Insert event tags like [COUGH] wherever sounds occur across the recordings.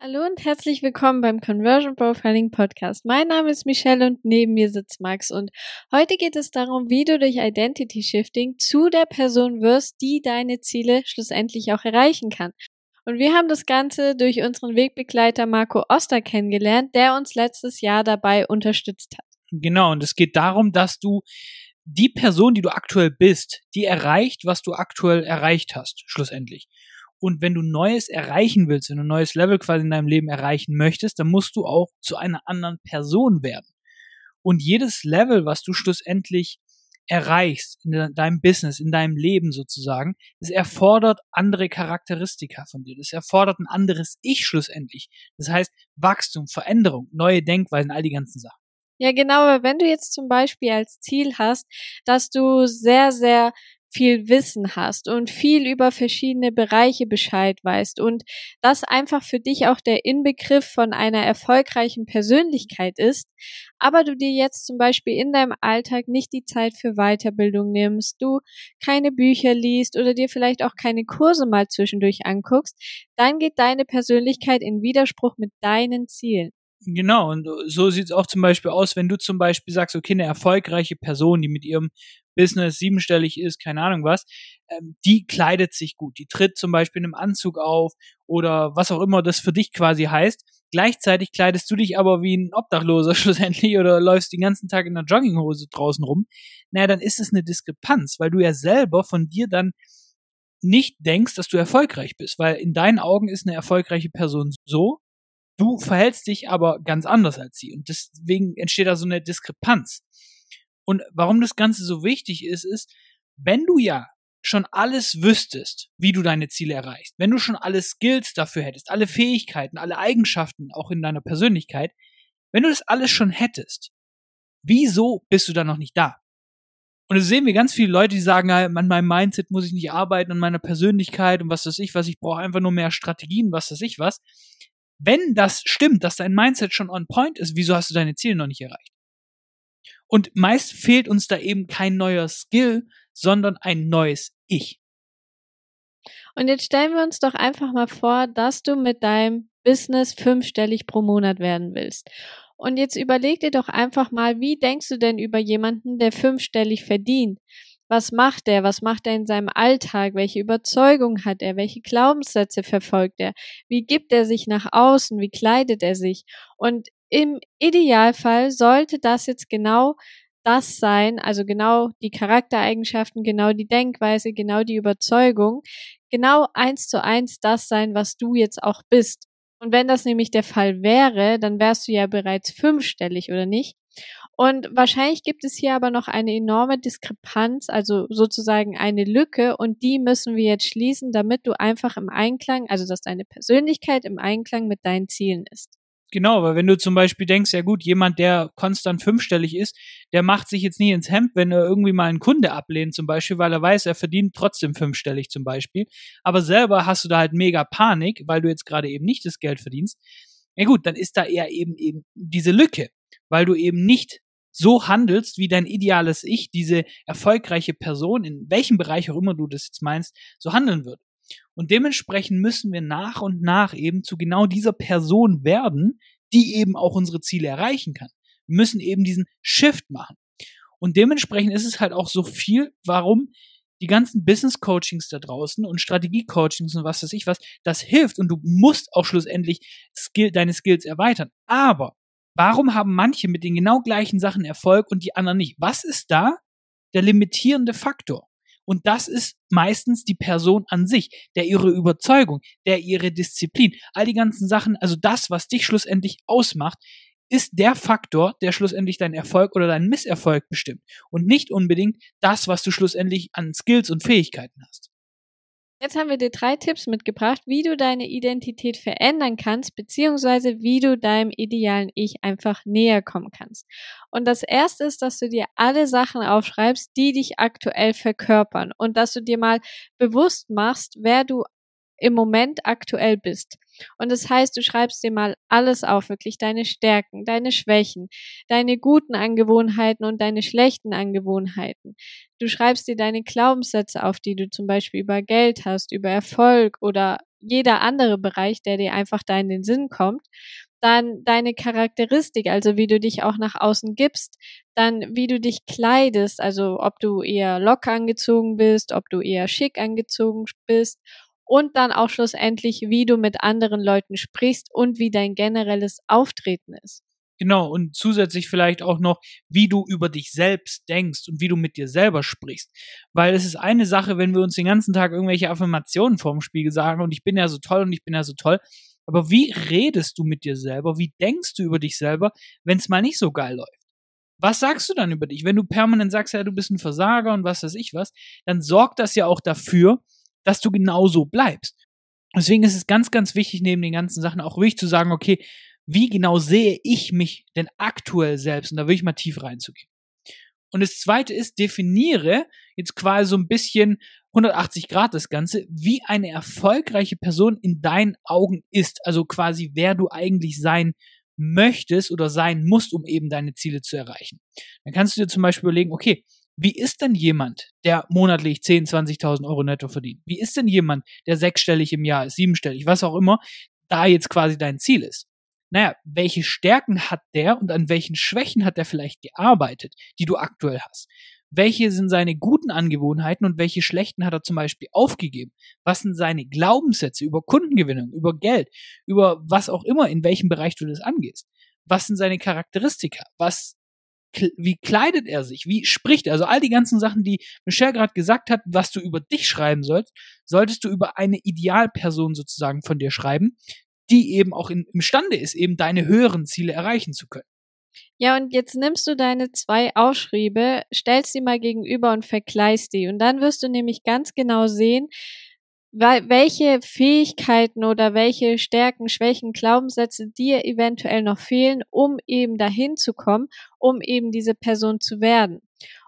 Hallo und herzlich willkommen beim Conversion Profiling Podcast. Mein Name ist Michelle und neben mir sitzt Max und heute geht es darum, wie du durch Identity Shifting zu der Person wirst, die deine Ziele schlussendlich auch erreichen kann. Und wir haben das Ganze durch unseren Wegbegleiter Marco Oster kennengelernt, der uns letztes Jahr dabei unterstützt hat. Genau, und es geht darum, dass du die Person, die du aktuell bist, die erreicht, was du aktuell erreicht hast, schlussendlich. Und wenn du Neues erreichen willst, wenn du ein neues Level quasi in deinem Leben erreichen möchtest, dann musst du auch zu einer anderen Person werden. Und jedes Level, was du schlussendlich erreichst in deinem Business, in deinem Leben sozusagen, es erfordert andere Charakteristika von dir. Das erfordert ein anderes Ich schlussendlich. Das heißt Wachstum, Veränderung, neue Denkweisen, all die ganzen Sachen. Ja, genau, wenn du jetzt zum Beispiel als Ziel hast, dass du sehr, sehr viel Wissen hast und viel über verschiedene Bereiche Bescheid weißt und das einfach für dich auch der Inbegriff von einer erfolgreichen Persönlichkeit ist, aber du dir jetzt zum Beispiel in deinem Alltag nicht die Zeit für Weiterbildung nimmst, du keine Bücher liest oder dir vielleicht auch keine Kurse mal zwischendurch anguckst, dann geht deine Persönlichkeit in Widerspruch mit deinen Zielen. Genau, und so sieht es auch zum Beispiel aus, wenn du zum Beispiel sagst, okay, eine erfolgreiche Person, die mit ihrem Business siebenstellig ist, keine Ahnung was, ähm, die kleidet sich gut. Die tritt zum Beispiel in einem Anzug auf oder was auch immer das für dich quasi heißt. Gleichzeitig kleidest du dich aber wie ein Obdachloser [LAUGHS] schlussendlich oder läufst den ganzen Tag in einer Jogginghose draußen rum. Naja, dann ist es eine Diskrepanz, weil du ja selber von dir dann nicht denkst, dass du erfolgreich bist, weil in deinen Augen ist eine erfolgreiche Person so, du verhältst dich aber ganz anders als sie und deswegen entsteht da so eine Diskrepanz. Und warum das Ganze so wichtig ist, ist, wenn du ja schon alles wüsstest, wie du deine Ziele erreichst, wenn du schon alle Skills dafür hättest, alle Fähigkeiten, alle Eigenschaften auch in deiner Persönlichkeit, wenn du das alles schon hättest, wieso bist du dann noch nicht da? Und das sehen wir ganz viele Leute, die sagen, an meinem Mindset muss ich nicht arbeiten, an meiner Persönlichkeit und was weiß ich, was ich brauche einfach nur mehr Strategien, was weiß ich was. Wenn das stimmt, dass dein Mindset schon on point ist, wieso hast du deine Ziele noch nicht erreicht? Und meist fehlt uns da eben kein neuer Skill, sondern ein neues Ich. Und jetzt stellen wir uns doch einfach mal vor, dass du mit deinem Business fünfstellig pro Monat werden willst. Und jetzt überleg dir doch einfach mal, wie denkst du denn über jemanden, der fünfstellig verdient? Was macht er? Was macht er in seinem Alltag? Welche Überzeugung hat er? Welche Glaubenssätze verfolgt er? Wie gibt er sich nach außen? Wie kleidet er sich? Und im Idealfall sollte das jetzt genau das sein, also genau die Charaktereigenschaften, genau die Denkweise, genau die Überzeugung, genau eins zu eins das sein, was du jetzt auch bist. Und wenn das nämlich der Fall wäre, dann wärst du ja bereits fünfstellig, oder nicht? Und wahrscheinlich gibt es hier aber noch eine enorme Diskrepanz, also sozusagen eine Lücke, und die müssen wir jetzt schließen, damit du einfach im Einklang, also dass deine Persönlichkeit im Einklang mit deinen Zielen ist. Genau, weil wenn du zum Beispiel denkst, ja gut, jemand, der konstant fünfstellig ist, der macht sich jetzt nie ins Hemd, wenn er irgendwie mal einen Kunde ablehnt zum Beispiel, weil er weiß, er verdient trotzdem fünfstellig zum Beispiel. Aber selber hast du da halt mega Panik, weil du jetzt gerade eben nicht das Geld verdienst. Ja gut, dann ist da eher eben eben diese Lücke, weil du eben nicht so handelst, wie dein ideales Ich, diese erfolgreiche Person, in welchem Bereich auch immer du das jetzt meinst, so handeln wird. Und dementsprechend müssen wir nach und nach eben zu genau dieser Person werden, die eben auch unsere Ziele erreichen kann. Wir müssen eben diesen Shift machen. Und dementsprechend ist es halt auch so viel, warum die ganzen Business Coachings da draußen und Strategie Coachings und was weiß ich was, das hilft und du musst auch schlussendlich Skill, deine Skills erweitern. Aber warum haben manche mit den genau gleichen Sachen Erfolg und die anderen nicht? Was ist da der limitierende Faktor? Und das ist meistens die Person an sich, der ihre Überzeugung, der ihre Disziplin, all die ganzen Sachen, also das, was dich schlussendlich ausmacht, ist der Faktor, der schlussendlich deinen Erfolg oder deinen Misserfolg bestimmt. Und nicht unbedingt das, was du schlussendlich an Skills und Fähigkeiten hast. Jetzt haben wir dir drei Tipps mitgebracht, wie du deine Identität verändern kannst, beziehungsweise wie du deinem idealen Ich einfach näher kommen kannst. Und das erste ist, dass du dir alle Sachen aufschreibst, die dich aktuell verkörpern und dass du dir mal bewusst machst, wer du im Moment aktuell bist. Und das heißt, du schreibst dir mal alles auf, wirklich deine Stärken, deine Schwächen, deine guten Angewohnheiten und deine schlechten Angewohnheiten. Du schreibst dir deine Glaubenssätze auf, die du zum Beispiel über Geld hast, über Erfolg oder jeder andere Bereich, der dir einfach da in den Sinn kommt dann deine Charakteristik, also wie du dich auch nach außen gibst, dann wie du dich kleidest, also ob du eher locker angezogen bist, ob du eher schick angezogen bist und dann auch schlussendlich, wie du mit anderen Leuten sprichst und wie dein generelles Auftreten ist. Genau, und zusätzlich vielleicht auch noch, wie du über dich selbst denkst und wie du mit dir selber sprichst. Weil es ist eine Sache, wenn wir uns den ganzen Tag irgendwelche Affirmationen vorm Spiegel sagen und ich bin ja so toll und ich bin ja so toll. Aber wie redest du mit dir selber? Wie denkst du über dich selber, wenn es mal nicht so geil läuft? Was sagst du dann über dich? Wenn du permanent sagst, ja, du bist ein Versager und was weiß ich was, dann sorgt das ja auch dafür, dass du genauso bleibst. Deswegen ist es ganz, ganz wichtig, neben den ganzen Sachen auch wirklich zu sagen, okay, wie genau sehe ich mich denn aktuell selbst? Und da will ich mal tief reinzugehen. Und das zweite ist, definiere jetzt quasi so ein bisschen 180 Grad das Ganze, wie eine erfolgreiche Person in deinen Augen ist. Also quasi, wer du eigentlich sein möchtest oder sein musst, um eben deine Ziele zu erreichen. Dann kannst du dir zum Beispiel überlegen, okay, wie ist denn jemand, der monatlich 10, 20.000 Euro netto verdient? Wie ist denn jemand, der sechsstellig im Jahr ist, siebenstellig, was auch immer, da jetzt quasi dein Ziel ist? Naja, welche Stärken hat der und an welchen Schwächen hat er vielleicht gearbeitet, die du aktuell hast? Welche sind seine guten Angewohnheiten und welche schlechten hat er zum Beispiel aufgegeben? Was sind seine Glaubenssätze über Kundengewinnung, über Geld, über was auch immer, in welchem Bereich du das angehst? Was sind seine Charakteristika? Was wie kleidet er sich, wie spricht er, also all die ganzen Sachen, die Michelle gerade gesagt hat, was du über dich schreiben sollst, solltest du über eine Idealperson sozusagen von dir schreiben, die eben auch in, imstande ist, eben deine höheren Ziele erreichen zu können. Ja, und jetzt nimmst du deine zwei Ausschriebe, stellst sie mal gegenüber und vergleichst die. Und dann wirst du nämlich ganz genau sehen, welche Fähigkeiten oder welche Stärken, Schwächen, Glaubenssätze dir eventuell noch fehlen, um eben dahin zu kommen, um eben diese Person zu werden.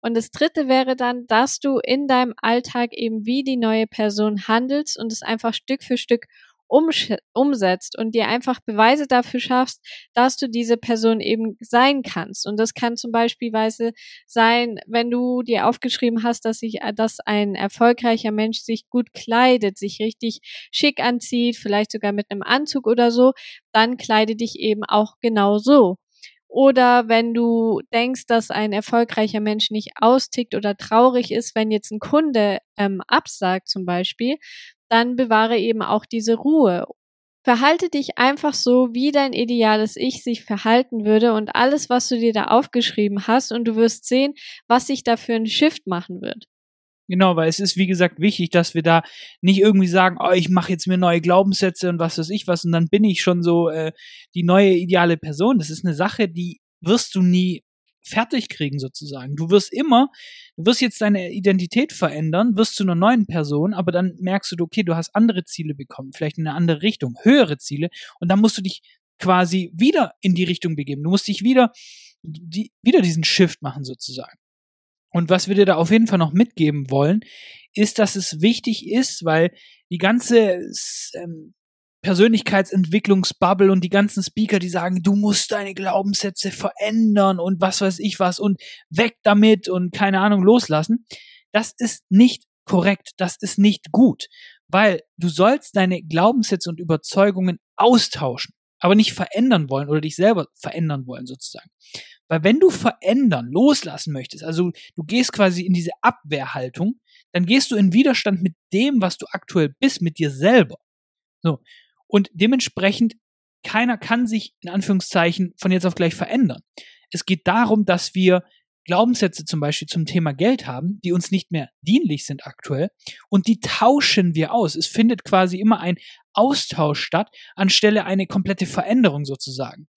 Und das dritte wäre dann, dass du in deinem Alltag eben wie die neue Person handelst und es einfach Stück für Stück umsetzt und dir einfach Beweise dafür schaffst, dass du diese Person eben sein kannst. Und das kann zum Beispiel sein, wenn du dir aufgeschrieben hast, dass sich, dass ein erfolgreicher Mensch sich gut kleidet, sich richtig schick anzieht, vielleicht sogar mit einem Anzug oder so, dann kleide dich eben auch genau so. Oder wenn du denkst, dass ein erfolgreicher Mensch nicht austickt oder traurig ist, wenn jetzt ein Kunde ähm, absagt zum Beispiel, dann bewahre eben auch diese Ruhe. Verhalte dich einfach so, wie dein ideales Ich sich verhalten würde und alles, was du dir da aufgeschrieben hast und du wirst sehen, was sich da für ein Shift machen wird. Genau, weil es ist, wie gesagt, wichtig, dass wir da nicht irgendwie sagen, oh, ich mache jetzt mir neue Glaubenssätze und was weiß ich was und dann bin ich schon so äh, die neue ideale Person. Das ist eine Sache, die wirst du nie fertig kriegen sozusagen. Du wirst immer, du wirst jetzt deine Identität verändern, wirst zu einer neuen Person, aber dann merkst du, okay, du hast andere Ziele bekommen, vielleicht in eine andere Richtung, höhere Ziele und dann musst du dich quasi wieder in die Richtung begeben. Du musst dich wieder, die, wieder diesen Shift machen sozusagen. Und was wir dir da auf jeden Fall noch mitgeben wollen, ist, dass es wichtig ist, weil die ganze ähm, Persönlichkeitsentwicklungsbubble und die ganzen Speaker, die sagen, du musst deine Glaubenssätze verändern und was weiß ich was und weg damit und keine Ahnung loslassen. Das ist nicht korrekt, das ist nicht gut, weil du sollst deine Glaubenssätze und Überzeugungen austauschen, aber nicht verändern wollen oder dich selber verändern wollen sozusagen. Weil wenn du verändern, loslassen möchtest, also du gehst quasi in diese Abwehrhaltung, dann gehst du in Widerstand mit dem, was du aktuell bist, mit dir selber. So. Und dementsprechend, keiner kann sich in Anführungszeichen von jetzt auf gleich verändern. Es geht darum, dass wir Glaubenssätze zum Beispiel zum Thema Geld haben, die uns nicht mehr dienlich sind aktuell, und die tauschen wir aus. Es findet quasi immer ein Austausch statt, anstelle eine komplette Veränderung sozusagen.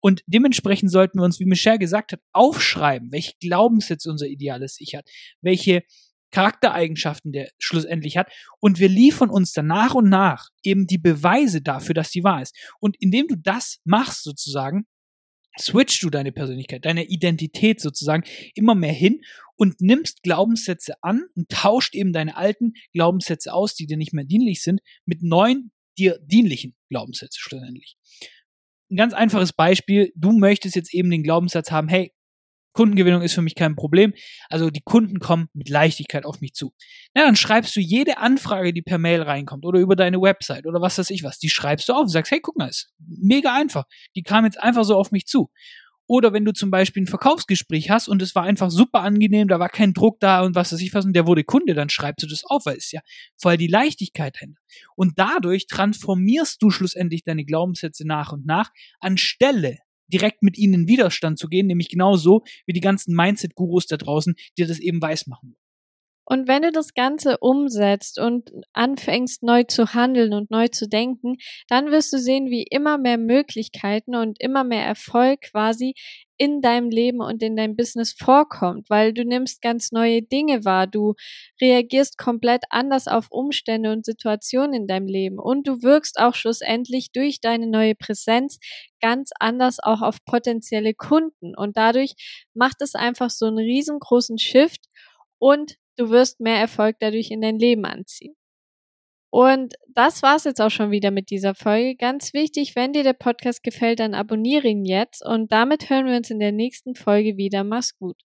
Und dementsprechend sollten wir uns, wie Michelle gesagt hat, aufschreiben, welche Glaubenssätze unser ideales Ich hat, welche Charaktereigenschaften der schlussendlich hat. Und wir liefern uns dann nach und nach eben die Beweise dafür, dass die wahr ist. Und indem du das machst sozusagen, switchst du deine Persönlichkeit, deine Identität sozusagen immer mehr hin und nimmst Glaubenssätze an und tauscht eben deine alten Glaubenssätze aus, die dir nicht mehr dienlich sind, mit neuen, dir dienlichen Glaubenssätzen schlussendlich. Ein ganz einfaches Beispiel, du möchtest jetzt eben den Glaubenssatz haben, hey, Kundengewinnung ist für mich kein Problem. Also die Kunden kommen mit Leichtigkeit auf mich zu. Na, dann schreibst du jede Anfrage, die per Mail reinkommt oder über deine Website oder was weiß ich was, die schreibst du auf und sagst, hey, guck mal, ist mega einfach. Die kam jetzt einfach so auf mich zu. Oder wenn du zum Beispiel ein Verkaufsgespräch hast und es war einfach super angenehm, da war kein Druck da und was weiß ich was und der wurde Kunde, dann schreibst du das auf, weil es ja voll die Leichtigkeit dahinter. Und dadurch transformierst du schlussendlich deine Glaubenssätze nach und nach, anstelle direkt mit ihnen in Widerstand zu gehen, nämlich genauso wie die ganzen Mindset-Gurus da draußen, die das eben weiß machen. Und wenn du das Ganze umsetzt und anfängst neu zu handeln und neu zu denken, dann wirst du sehen, wie immer mehr Möglichkeiten und immer mehr Erfolg quasi in deinem Leben und in deinem Business vorkommt, weil du nimmst ganz neue Dinge wahr, du reagierst komplett anders auf Umstände und Situationen in deinem Leben. Und du wirkst auch schlussendlich durch deine neue Präsenz ganz anders auch auf potenzielle Kunden. Und dadurch macht es einfach so einen riesengroßen Shift und du wirst mehr Erfolg dadurch in dein Leben anziehen. Und das war's jetzt auch schon wieder mit dieser Folge. Ganz wichtig, wenn dir der Podcast gefällt, dann abonniere ihn jetzt und damit hören wir uns in der nächsten Folge wieder. Mach's gut.